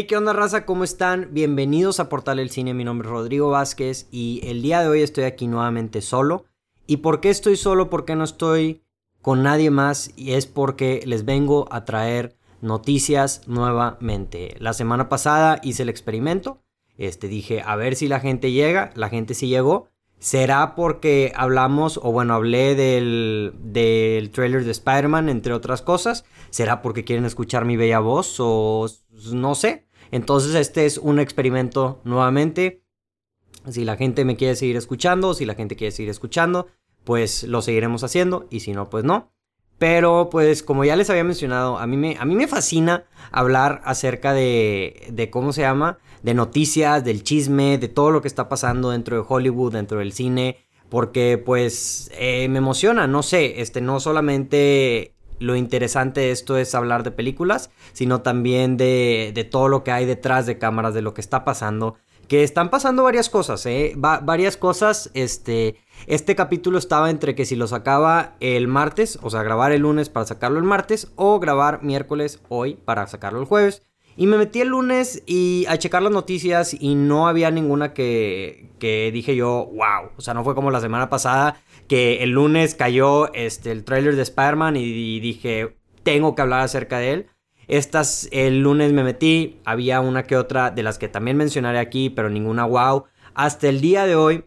Hey, ¿qué onda raza? ¿Cómo están? Bienvenidos a Portal El Cine, mi nombre es Rodrigo Vázquez y el día de hoy estoy aquí nuevamente solo. ¿Y por qué estoy solo? ¿Por qué no estoy con nadie más? Y es porque les vengo a traer noticias nuevamente. La semana pasada hice el experimento, este dije a ver si la gente llega, la gente sí llegó. ¿Será porque hablamos, o bueno, hablé del, del trailer de Spider-Man, entre otras cosas? ¿Será porque quieren escuchar mi bella voz? O no sé. Entonces este es un experimento nuevamente. Si la gente me quiere seguir escuchando, si la gente quiere seguir escuchando, pues lo seguiremos haciendo. Y si no, pues no. Pero pues como ya les había mencionado, a mí me, a mí me fascina hablar acerca de, de cómo se llama, de noticias, del chisme, de todo lo que está pasando dentro de Hollywood, dentro del cine, porque pues eh, me emociona, no sé, este no solamente lo interesante de esto es hablar de películas, sino también de, de todo lo que hay detrás de cámaras, de lo que está pasando que están pasando varias cosas, ¿eh? varias cosas, este, este capítulo estaba entre que si lo sacaba el martes, o sea, grabar el lunes para sacarlo el martes, o grabar miércoles hoy para sacarlo el jueves. Y me metí el lunes y a checar las noticias y no había ninguna que, que dije yo, wow. O sea, no fue como la semana pasada que el lunes cayó este, el trailer de Spider-Man y dije, tengo que hablar acerca de él. Estas el lunes me metí, había una que otra de las que también mencionaré aquí, pero ninguna wow. Hasta el día de hoy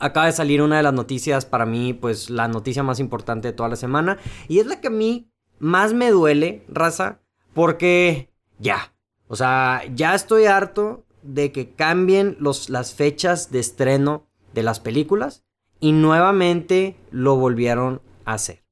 acaba de salir una de las noticias para mí, pues la noticia más importante de toda la semana. Y es la que a mí más me duele, raza, porque ya, o sea, ya estoy harto de que cambien los, las fechas de estreno de las películas y nuevamente lo volvieron a hacer.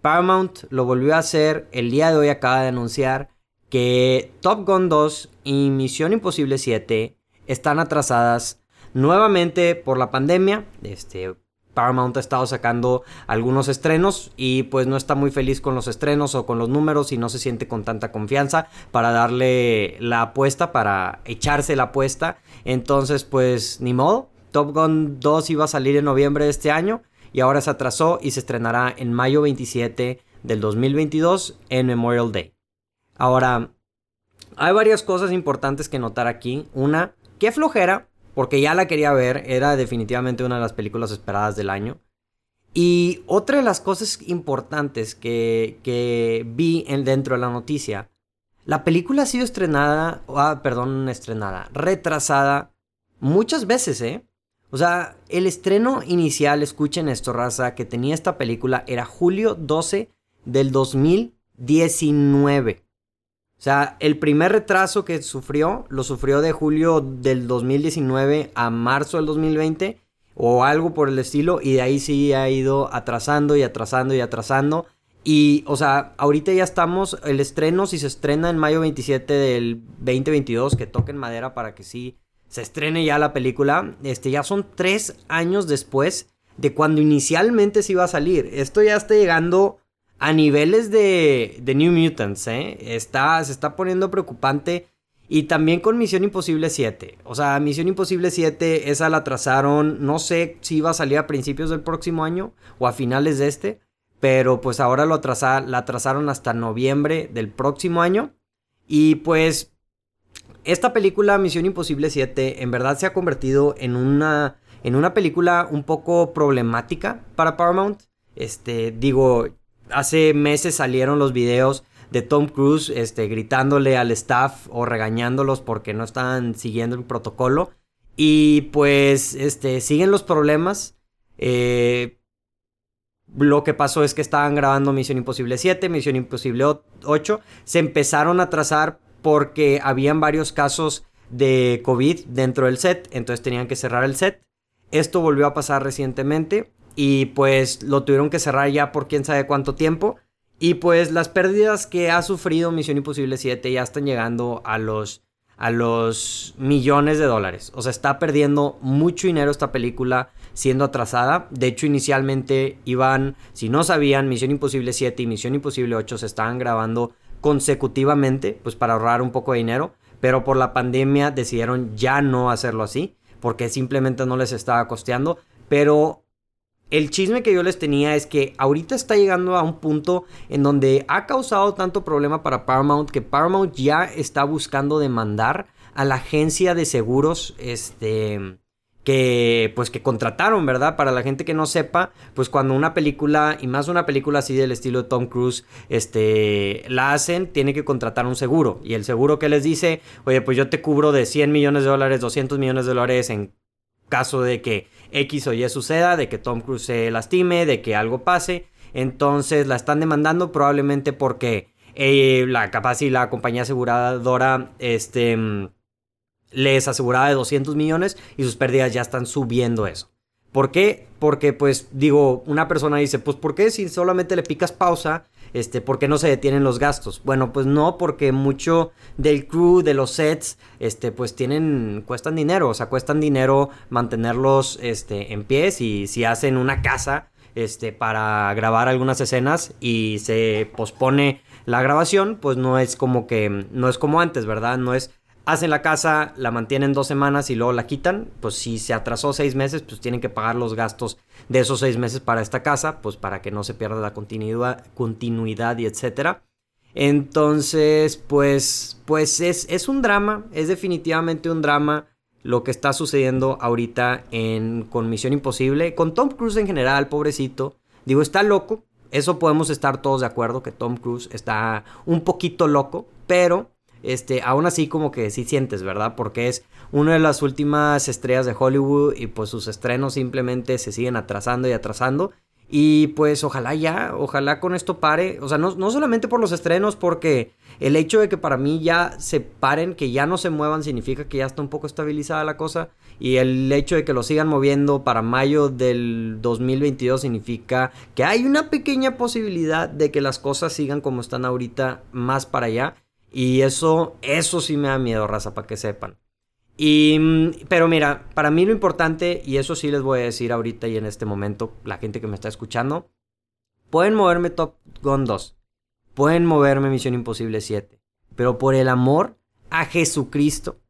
Paramount lo volvió a hacer. El día de hoy acaba de anunciar que Top Gun 2 y Misión Imposible 7 están atrasadas nuevamente por la pandemia. Este, Paramount ha estado sacando algunos estrenos y pues no está muy feliz con los estrenos o con los números y no se siente con tanta confianza para darle la apuesta, para echarse la apuesta. Entonces pues ni modo. Top Gun 2 iba a salir en noviembre de este año y ahora se atrasó y se estrenará en mayo 27 del 2022 en Memorial Day. Ahora, hay varias cosas importantes que notar aquí. Una, qué flojera, porque ya la quería ver, era definitivamente una de las películas esperadas del año. Y otra de las cosas importantes que, vi en, dentro de la noticia, la película ha sido estrenada, ah, perdón, estrenada, retrasada muchas veces, ¿eh? O sea, el estreno inicial, escuchen esto, raza, que tenía esta película era julio 12 del 2019. O sea, el primer retraso que sufrió, lo sufrió de julio del 2019 a marzo del 2020 o algo por el estilo y de ahí sí ha ido atrasando y atrasando y atrasando. Y, o sea, ahorita ya estamos, el estreno, si se estrena en mayo 27 del 2022, que toquen madera para que sí se estrene ya la película, este, ya son tres años después de cuando inicialmente se iba a salir. Esto ya está llegando a niveles de, de New Mutants, ¿eh? Está, se está poniendo preocupante. Y también con Misión Imposible 7. O sea, Misión Imposible 7, esa la atrasaron. No sé si iba a salir a principios del próximo año o a finales de este. Pero pues ahora lo la atrasaron hasta noviembre del próximo año. Y pues esta película, Misión Imposible 7, en verdad se ha convertido en una, en una película un poco problemática para Paramount. Este, digo, hace meses salieron los videos de Tom Cruise este, gritándole al staff o regañándolos porque no estaban siguiendo el protocolo. Y pues este, siguen los problemas. Eh, lo que pasó es que estaban grabando Misión Imposible 7, Misión Imposible 8. Se empezaron a trazar porque habían varios casos de COVID dentro del set, entonces tenían que cerrar el set. Esto volvió a pasar recientemente y pues lo tuvieron que cerrar ya por quién sabe cuánto tiempo. Y pues las pérdidas que ha sufrido Misión Imposible 7 ya están llegando a los, a los millones de dólares. O sea, está perdiendo mucho dinero esta película siendo atrasada. De hecho, inicialmente iban, si no sabían, Misión Imposible 7 y Misión Imposible 8 se estaban grabando consecutivamente, pues para ahorrar un poco de dinero, pero por la pandemia decidieron ya no hacerlo así, porque simplemente no les estaba costeando, pero el chisme que yo les tenía es que ahorita está llegando a un punto en donde ha causado tanto problema para Paramount que Paramount ya está buscando demandar a la agencia de seguros, este, que pues que contrataron, ¿verdad? Para la gente que no sepa, pues cuando una película y más una película así del estilo de Tom Cruise, este la hacen, tiene que contratar un seguro y el seguro que les dice, "Oye, pues yo te cubro de 100 millones de dólares, 200 millones de dólares en caso de que X o Y suceda, de que Tom Cruise se lastime, de que algo pase." Entonces la están demandando probablemente porque eh, la capaz la compañía aseguradora este les aseguraba de 200 millones y sus pérdidas ya están subiendo eso. ¿Por qué? Porque, pues, digo, una persona dice, pues, ¿por qué si solamente le picas pausa, este, por qué no se detienen los gastos? Bueno, pues no, porque mucho del crew, de los sets, este, pues tienen, cuestan dinero, o sea, cuestan dinero mantenerlos, este, en pie, y si hacen una casa, este, para grabar algunas escenas y se pospone la grabación, pues no es como que, no es como antes, ¿verdad? No es hacen la casa, la mantienen dos semanas y luego la quitan, pues si se atrasó seis meses, pues tienen que pagar los gastos de esos seis meses para esta casa, pues para que no se pierda la continuidad, continuidad y etcétera. Entonces, pues, pues es, es un drama, es definitivamente un drama lo que está sucediendo ahorita en, con Misión Imposible, con Tom Cruise en general, pobrecito. Digo, está loco, eso podemos estar todos de acuerdo, que Tom Cruise está un poquito loco, pero este, aún así como que sí sientes, ¿verdad? Porque es una de las últimas estrellas de Hollywood y pues sus estrenos simplemente se siguen atrasando y atrasando. Y pues ojalá ya, ojalá con esto pare. O sea, no, no, solamente por los estrenos, porque el hecho de que para mí ya se paren, que ya no se muevan, significa que ya está un poco estabilizada la cosa. Y el hecho de que lo sigan moviendo para mayo del 2022 significa que hay una pequeña posibilidad de que las cosas sigan como están ahorita más para allá. Y eso, eso sí me da miedo, raza, para que sepan. Y, mm, pero mira, para mí lo importante, y eso sí les voy a decir ahorita y en este momento, la gente que me está escuchando, pueden moverme Top Gun 2, pueden moverme Misión Imposible 7, pero por el amor a Jesucristo,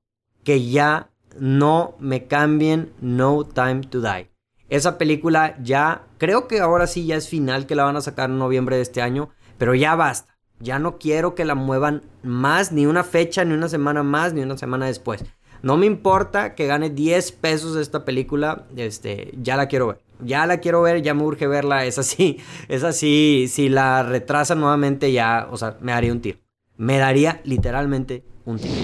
que ya no me cambien No Time to Die. Esa película ya, creo que ahora sí ya es final, que la van a sacar en noviembre de este año, pero ya basta. Ya no quiero que la muevan más, ni una fecha, ni una semana más, ni una semana después. No me importa que gane 10 pesos esta película, este, ya la quiero ver. Ya la quiero ver, ya me urge verla. Es así, es así. Si la retrasa nuevamente, ya, o sea, me daría un tiro. Me daría literalmente un tiro.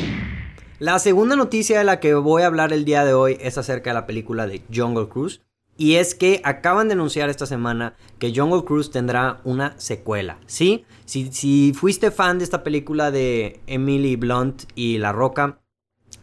La segunda noticia de la que voy a hablar el día de hoy es acerca de la película de Jungle Cruise. Y es que acaban de anunciar esta semana que Jungle Cruise tendrá una secuela. ¿Sí? Si, si fuiste fan de esta película de Emily Blunt y La Roca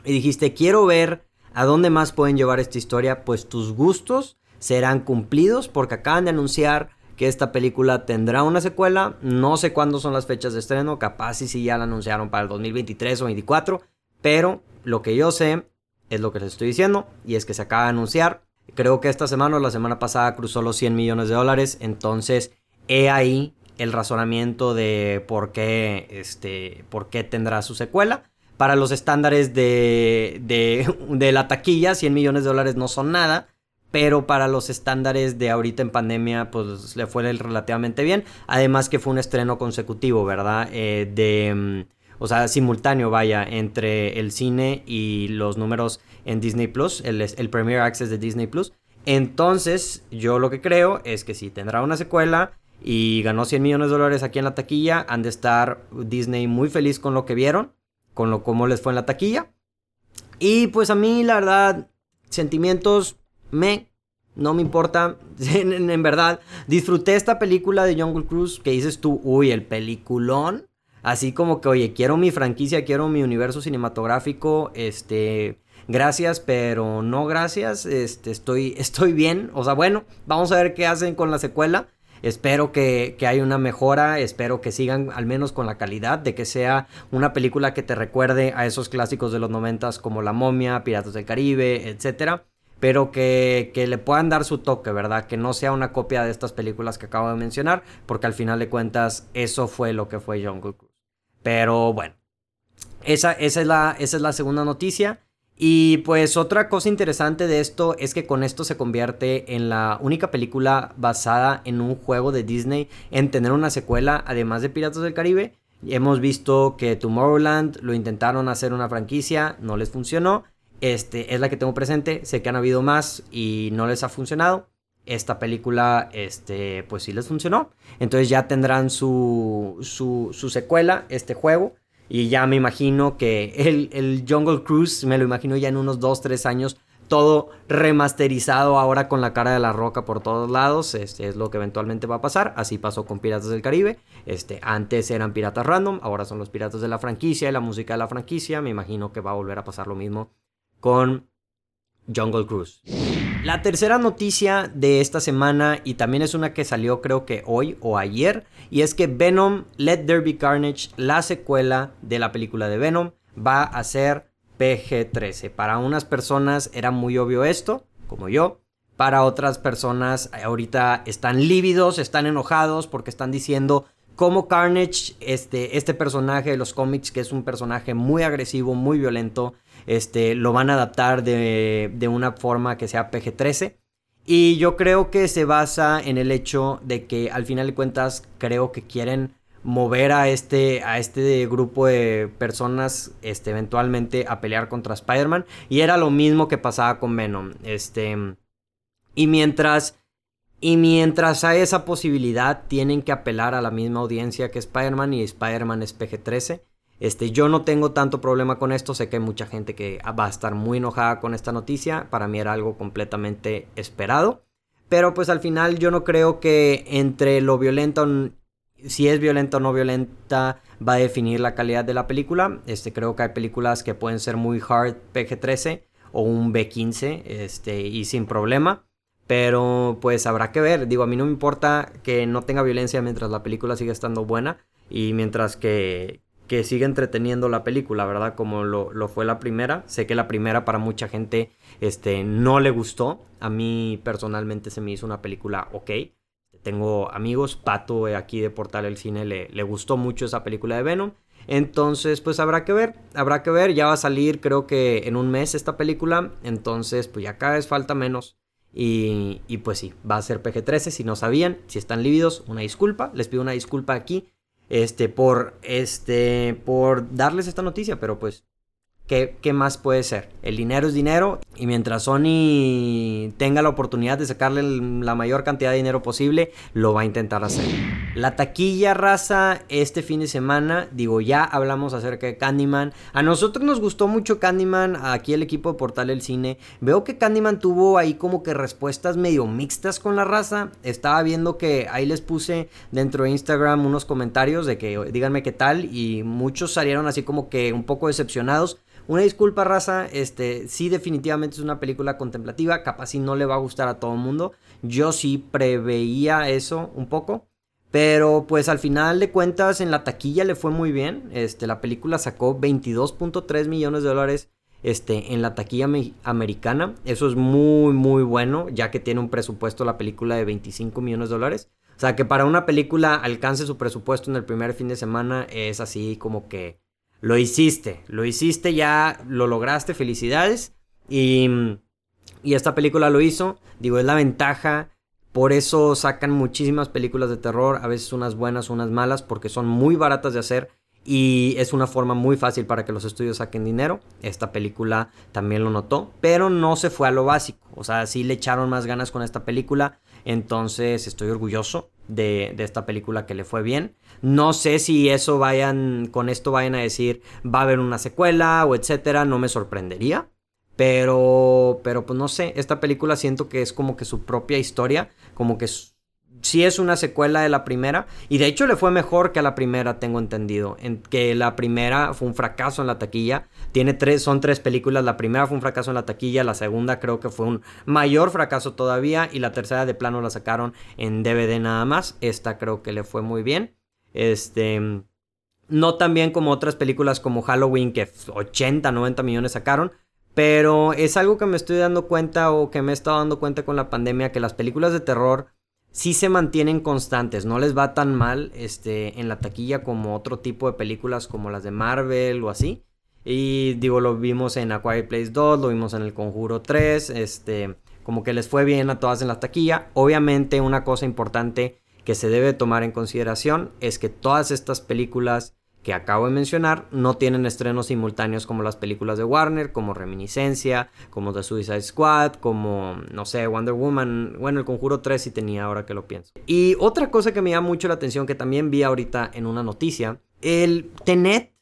y dijiste quiero ver a dónde más pueden llevar esta historia, pues tus gustos serán cumplidos porque acaban de anunciar que esta película tendrá una secuela. No sé cuándo son las fechas de estreno, capaz si sí ya la anunciaron para el 2023 o 2024, pero lo que yo sé es lo que les estoy diciendo y es que se acaba de anunciar Creo que esta semana o la semana pasada cruzó los 100 millones de dólares. Entonces, he ahí el razonamiento de por qué, este, por qué tendrá su secuela. Para los estándares de, de, de la taquilla, 100 millones de dólares no son nada. Pero para los estándares de ahorita en pandemia, pues le fue relativamente bien. Además que fue un estreno consecutivo, ¿verdad? Eh, de mm, o sea, simultáneo, vaya, entre el cine y los números en Disney Plus, el, el Premier Access de Disney Plus. Entonces, yo lo que creo es que si tendrá una secuela y ganó 100 millones de dólares aquí en la taquilla, han de estar Disney muy feliz con lo que vieron, con lo cómo les fue en la taquilla. Y pues a mí, la verdad, sentimientos me no me importa, en, verdad, disfruté esta película de Jungle Cruise que dices tú, uy, el peliculón. Así como que, oye, quiero mi franquicia, quiero mi universo cinematográfico, este, gracias, pero no gracias, este, estoy, estoy bien. O sea, bueno, vamos a ver qué hacen con la secuela. Espero que, que haya una mejora, espero que sigan al menos con la calidad, de que sea una película que te recuerde a esos clásicos de los noventas como La Momia, Piratas del Caribe, etcétera pero que, que, le puedan dar su toque, ¿verdad? Que no sea una copia de estas películas que acabo de mencionar, porque al final de cuentas eso fue lo que fue Jungle Cruise. Pero bueno, esa, esa, es, la, esa es la segunda noticia. Y pues otra cosa interesante de esto es que con esto se convierte en la única película basada en un juego de Disney en tener una secuela además de Piratas del Caribe. Hemos visto que Tomorrowland lo intentaron hacer una franquicia, no les funcionó. Este es la que tengo presente, sé que han habido más y no les ha funcionado. Esta película, este, pues sí les funcionó. Entonces ya tendrán su, su, su secuela, este juego. Y ya me imagino que el, el Jungle Cruise, me lo imagino ya en unos 2, 3 años, todo remasterizado ahora con la cara de la roca por todos lados. Este es lo que eventualmente va a pasar. Así pasó con Piratas del Caribe. Este, antes eran piratas random, ahora son los piratas de la franquicia y la música de la franquicia. Me imagino que va a volver a pasar lo mismo con Jungle Cruise. La tercera noticia de esta semana, y también es una que salió creo que hoy o ayer, y es que Venom Let There Be Carnage, la secuela de la película de Venom, va a ser PG-13. Para unas personas era muy obvio esto, como yo. Para otras personas ahorita están lívidos, están enojados porque están diciendo cómo Carnage, este, este personaje de los cómics, que es un personaje muy agresivo, muy violento, este, lo van a adaptar de, de una forma que sea PG-13. Y yo creo que se basa en el hecho de que al final de cuentas creo que quieren mover a este, a este grupo de personas este, eventualmente a pelear contra Spider-Man. Y era lo mismo que pasaba con Venom. Este, y mientras... Y mientras hay esa posibilidad, tienen que apelar a la misma audiencia que Spider-Man y Spider-Man es PG-13. Este, yo no tengo tanto problema con esto, sé que hay mucha gente que va a estar muy enojada con esta noticia, para mí era algo completamente esperado, pero pues al final yo no creo que entre lo violento, si es violenta o no violenta, va a definir la calidad de la película. Este, creo que hay películas que pueden ser muy hard PG-13 o un B-15 este, y sin problema. Pero pues habrá que ver. Digo, a mí no me importa que no tenga violencia mientras la película siga estando buena. Y mientras que, que sigue entreteniendo la película, ¿verdad? Como lo, fue la primera. Sé que la primera para mucha gente este, no le gustó. A mí personalmente se me hizo una película ok. Tengo amigos, Pato eh, aquí de Portal El Cine le, le gustó mucho esa película de Venom. Entonces, pues habrá que ver, habrá que ver. Ya va a salir creo que en un mes esta película. Entonces, pues ya cada vez falta menos. Y, y pues sí, va a ser PG-13 si no sabían. Si están lívidos, una disculpa. Les pido una disculpa aquí este, por, este, por darles esta noticia, pero pues ¿Qué, ¿qué, más puede ser? El dinero es dinero y mientras Sony tenga la oportunidad de sacarle la mayor cantidad de dinero posible, lo va a intentar hacer. La taquilla raza este fin de semana, digo, ya hablamos acerca de Candyman. A nosotros nos gustó mucho Candyman, aquí el equipo de Portal El Cine. Veo que Candyman tuvo ahí como que respuestas medio mixtas con la raza. Estaba viendo que ahí les puse dentro de Instagram unos comentarios de que díganme qué tal y muchos salieron así como que un poco decepcionados. Una disculpa, raza. Este, sí, definitivamente es una película contemplativa. Capaz si no le va a gustar a todo el mundo. Yo sí preveía eso un poco. Pero pues al final de cuentas en la taquilla le fue muy bien. Este, la película sacó 22.3 millones de dólares este, en la taquilla americana. Eso es muy, muy bueno, ya que tiene un presupuesto la película de 25 millones de dólares. O sea que para una película alcance su presupuesto en el primer fin de semana es así como que lo hiciste, lo hiciste, ya lo lograste, felicidades. Y, y esta película lo hizo, digo, es la ventaja. Por eso sacan muchísimas películas de terror, a veces unas buenas, unas malas, porque son muy baratas de hacer y es una forma muy fácil para que los estudios saquen dinero. Esta película también lo notó, pero no se fue a lo básico. O sea, sí le echaron más ganas con esta película. Entonces estoy orgulloso de, esta película que le fue bien. No sé si eso vayan, con esto vayan a decir, va a haber una secuela o etcétera, no me sorprendería. Pero, pero pues no sé, esta película siento que es como que su propia historia, como que sí es una secuela de la primera. Y de hecho le fue mejor que a la primera, tengo entendido. En que la primera fue un fracaso en la taquilla. Tiene tres, son tres películas. La primera fue un fracaso en la taquilla. La segunda creo que fue un mayor fracaso todavía. Y la tercera de plano la sacaron en DVD nada más. Esta creo que le fue muy bien. Este. No tan bien como otras películas como Halloween que 80, 90 millones sacaron. Pero es algo que me estoy dando cuenta o que me he estado dando cuenta con la pandemia que las películas de terror sí se mantienen constantes, no les va tan mal este, en la taquilla como otro tipo de películas como las de Marvel o así. Y digo, lo vimos en A Quiet Place 2, lo vimos en El Conjuro 3, este, como que les fue bien a todas en la taquilla. Obviamente una cosa importante que se debe tomar en consideración es que todas estas películas que acabo de mencionar no tienen estrenos simultáneos como las películas de Warner, como Reminiscencia, como The Suicide Squad, como, no sé, Wonder Woman, bueno, el Conjuro 3 sí tenía ahora que lo pienso. Y otra cosa que me llama mucho la atención, que también vi ahorita en una noticia, el Tenet,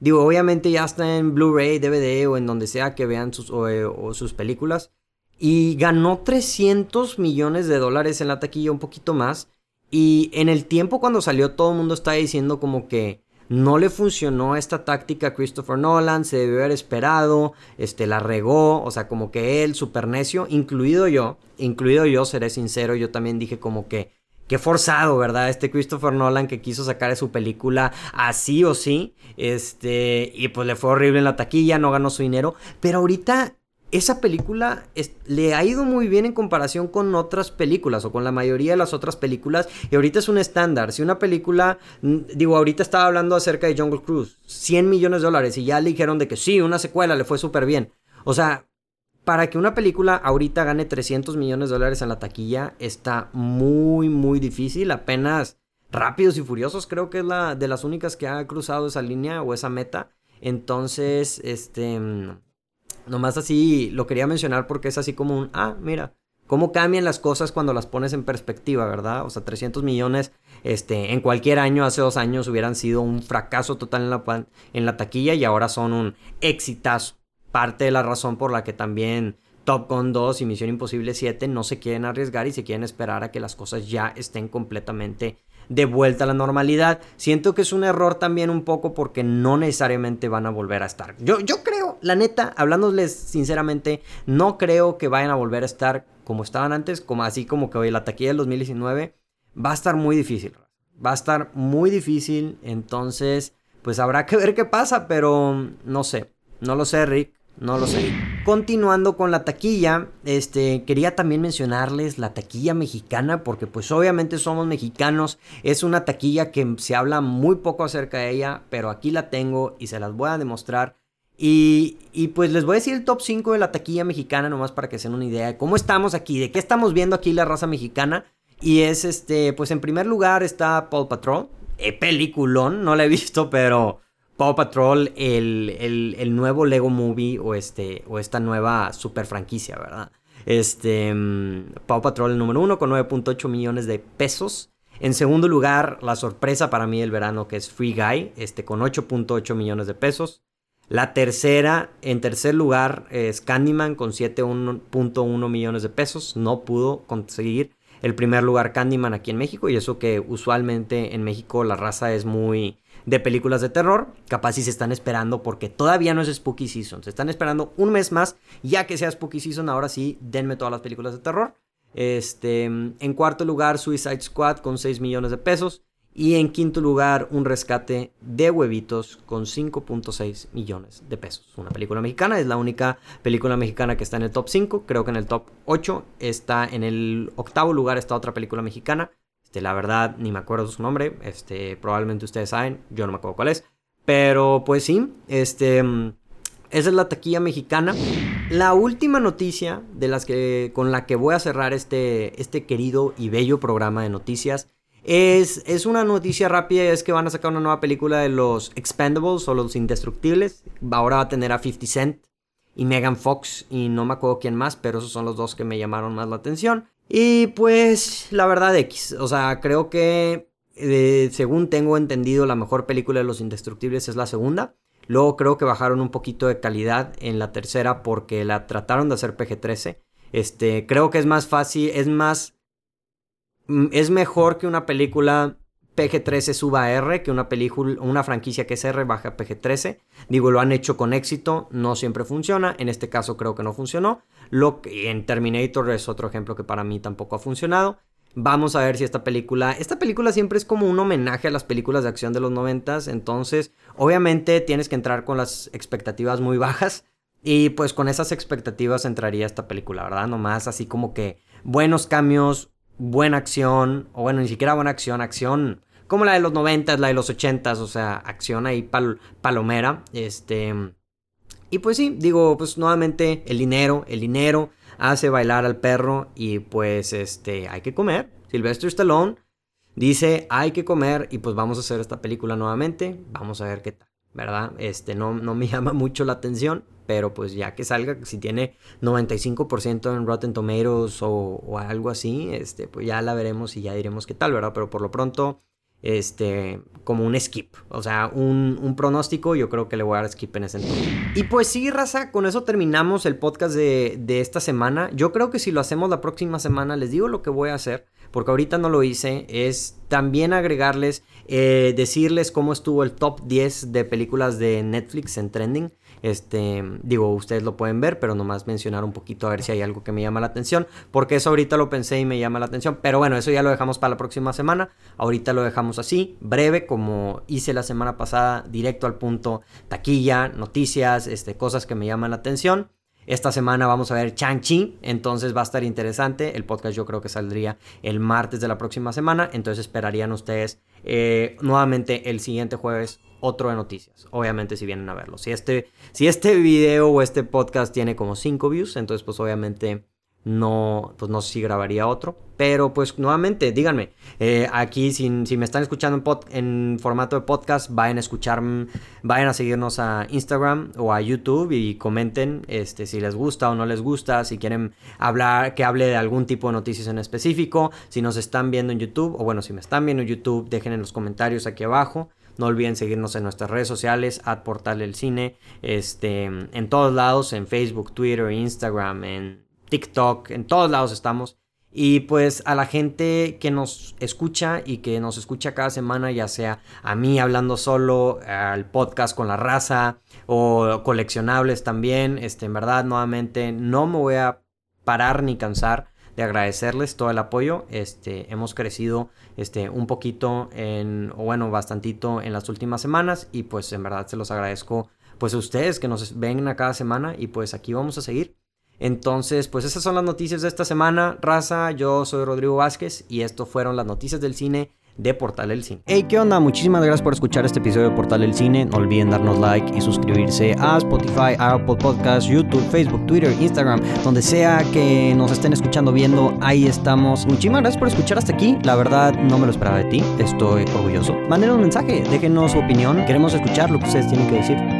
digo, obviamente ya está en Blu-ray, DVD o en donde sea que vean sus, eh, sus películas, y ganó 300 millones de dólares en la taquilla, un poquito más. Y en el tiempo cuando salió todo el mundo estaba diciendo como que no le funcionó esta táctica a Christopher Nolan, se debió haber esperado, este, la regó, o sea, como que él, super necio, incluido yo, incluido yo, seré sincero, yo también dije como que, qué forzado, ¿verdad? Este Christopher Nolan que quiso sacar de su película así o sí, este, y pues le fue horrible en la taquilla, no ganó su dinero, pero ahorita esa película le ha ido muy bien en comparación con otras películas o con la mayoría de las otras películas y ahorita es un estándar. Si una película, digo, ahorita estaba hablando acerca de Jungle Cruise, 100 millones de dólares y ya le dijeron de que sí, una secuela le fue súper bien. O sea, para que una película ahorita gane 300 millones de dólares en la taquilla está muy, muy difícil. Apenas Rápidos y Furiosos creo que es la de las únicas que ha cruzado esa línea o esa meta. Entonces, este Nomás así lo quería mencionar porque es así como un, ah, mira, cómo cambian las cosas cuando las pones en perspectiva, ¿verdad? O sea, 300 millones este, en cualquier año, hace dos años, hubieran sido un fracaso total en la, en la taquilla y ahora son un exitazo. Parte de la razón por la que también Top Gun 2 y Misión Imposible 7 no se quieren arriesgar y se quieren esperar a que las cosas ya estén completamente de vuelta a la normalidad. Siento que es un error también un poco porque no necesariamente van a volver a estar. Yo, yo creo, la neta, hablándoles sinceramente, no creo que vayan a volver a estar como estaban antes, como así como que hoy la taquilla del 2019 va a estar muy difícil. Va a estar muy difícil, entonces pues habrá que ver qué pasa, pero no sé, no lo sé, Rick. No lo sé. Continuando con la taquilla, este, quería también mencionarles la taquilla mexicana, porque pues obviamente somos mexicanos, es una taquilla que se habla muy poco acerca de ella, pero aquí la tengo y se las voy a demostrar. Y, y pues les voy a decir el top 5 de la taquilla mexicana, nomás para que se den una idea de cómo estamos aquí, de qué estamos viendo aquí la raza mexicana. Y es este, pues en primer lugar está Paul Patrol, eh, peliculón, no la he visto, pero Paw Patrol, el, nuevo Lego Movie o, este, o esta nueva super franquicia, ¿verdad? Este, mm, Paw Patrol el número uno con 9.8 millones de pesos. En segundo lugar, la sorpresa para mí del verano que es Free Guy, este, con 8.8 millones de pesos. La tercera, en tercer lugar, es Candyman con 7.1 millones de pesos. No pudo conseguir el primer lugar Candyman aquí en México y eso que usualmente en México la raza es muy de películas de terror. Capaz si se están esperando porque todavía no es Spooky Season. Se están esperando un mes más. Ya que sea Spooky Season, ahora sí, denme todas las películas de terror. Este, en cuarto lugar, Suicide Squad con 6 millones de pesos. Y en quinto lugar, un rescate de huevitos con 5.6 millones de pesos. Una película mexicana, es la única película mexicana que está en el top 5. Creo que en el top 8 está en el octavo lugar está otra película mexicana este, la verdad, ni me acuerdo su nombre. Este, probablemente ustedes saben, yo no me acuerdo cuál es. Pero pues sí, este, mm, esa es la taquilla mexicana. La última noticia de las que, con la que voy a cerrar este, este querido y bello programa de noticias es, es una noticia rápida es que van a sacar una nueva película de los Expendables o los Indestructibles. Ahora va a tener a 50 Cent y Megan Fox y no me acuerdo quién más, pero esos son los dos que me llamaron más la atención. Y pues la verdad X, o sea, creo que eh, según tengo entendido la mejor película de Los Indestructibles es la segunda. Luego creo que bajaron un poquito de calidad en la tercera porque la trataron de hacer PG-13. Este, creo que es más fácil, es más... Mm, es mejor que una película PG-13 suba a R, que una película, una franquicia que es R baja a PG-13. Digo, lo han hecho con éxito, no siempre funciona. En este caso creo que no funcionó. Lo que en Terminator es otro ejemplo que para mí tampoco ha funcionado. Vamos a ver si esta película. Esta película siempre es como un homenaje a las películas de acción de los noventas. Entonces, obviamente tienes que entrar con las expectativas muy bajas. Y pues con esas expectativas entraría esta película, ¿verdad? Nomás así como que buenos cambios, buena acción. O bueno, ni siquiera buena acción, acción como la de los noventas, la de los ochentas. O sea, acción ahí palomera. Este Y pues sí, digo, pues nuevamente el dinero, el dinero hace bailar al perro y pues este, hay que comer. Sylvester Stallone dice, hay que comer y pues vamos a hacer esta película nuevamente, vamos a ver qué tal, ¿verdad? Este, no, no me llama mucho la atención, pero pues ya que salga, si tiene 95% en Rotten Tomatoes o, o, algo así, este, pues ya la veremos y ya diremos qué tal, ¿verdad? Pero por lo pronto este, como un skip. O sea, un, pronóstico, yo creo que le voy a dar skip en ese entonces. Y pues sí, raza, con eso terminamos el podcast de, de, esta semana. Yo creo que si lo hacemos la próxima semana, les digo lo que voy a hacer, porque ahorita no lo hice, es también agregarles, eh, decirles cómo estuvo el top 10 de películas de Netflix en trending. Este, digo, ustedes lo pueden ver, pero nomás mencionar un poquito a ver si hay algo que me llama la atención, porque eso ahorita lo pensé y me llama la atención, pero bueno, eso ya lo dejamos para la próxima semana. Ahorita lo dejamos así, breve, como hice la semana pasada, directo al punto, taquilla, noticias, este, cosas que me llaman la atención. Esta semana vamos a ver Chang-Chi, entonces va a estar interesante. El podcast yo creo que saldría el martes de la próxima semana, entonces esperarían ustedes eh, nuevamente el siguiente jueves otro de noticias. Obviamente si vienen a verlo. Si este, si este video o este podcast tiene como 5 views, entonces pues obviamente no, pues no sé si grabaría otro. Pero pues nuevamente, díganme, eh, aquí si, si, me están escuchando en, en, formato de podcast, vayan a escuchar, vayan a seguirnos a Instagram o a YouTube y comenten este, si les gusta o no les gusta, si quieren hablar, que hable de algún tipo de noticias en específico, si nos están viendo en YouTube, o bueno, si me están viendo en YouTube, dejen en los comentarios aquí abajo. No olviden seguirnos en nuestras redes sociales, at Portal del Cine, este, en todos lados, en Facebook, Twitter, Instagram, en TikTok, en todos lados estamos. Y pues a la gente que nos escucha y que nos escucha cada semana, ya sea a mí hablando solo, al podcast con la raza o coleccionables también, este, en verdad nuevamente no me voy a parar ni cansar de agradecerles todo el apoyo. Este, hemos crecido este, un poquito en, o bueno, bastantito en las últimas semanas y pues en verdad se los agradezco pues a ustedes que nos ven a cada semana y pues aquí vamos a seguir. Entonces, pues esas son las noticias de esta semana, raza. Yo soy Rodrigo Vázquez y esto fueron las noticias del cine de Portal del Cine. Hey, ¿qué onda? Muchísimas gracias por escuchar este episodio de Portal del Cine. No olviden darnos like y suscribirse a Spotify, Apple Podcasts, YouTube, Facebook, Twitter, Instagram, donde sea que nos estén escuchando, viendo, ahí estamos. Muchísimas gracias por escuchar hasta aquí. La verdad, no me lo esperaba de ti. Estoy orgulloso. Manden un mensaje, déjenos su opinión. Queremos escuchar lo que ustedes tienen que decir.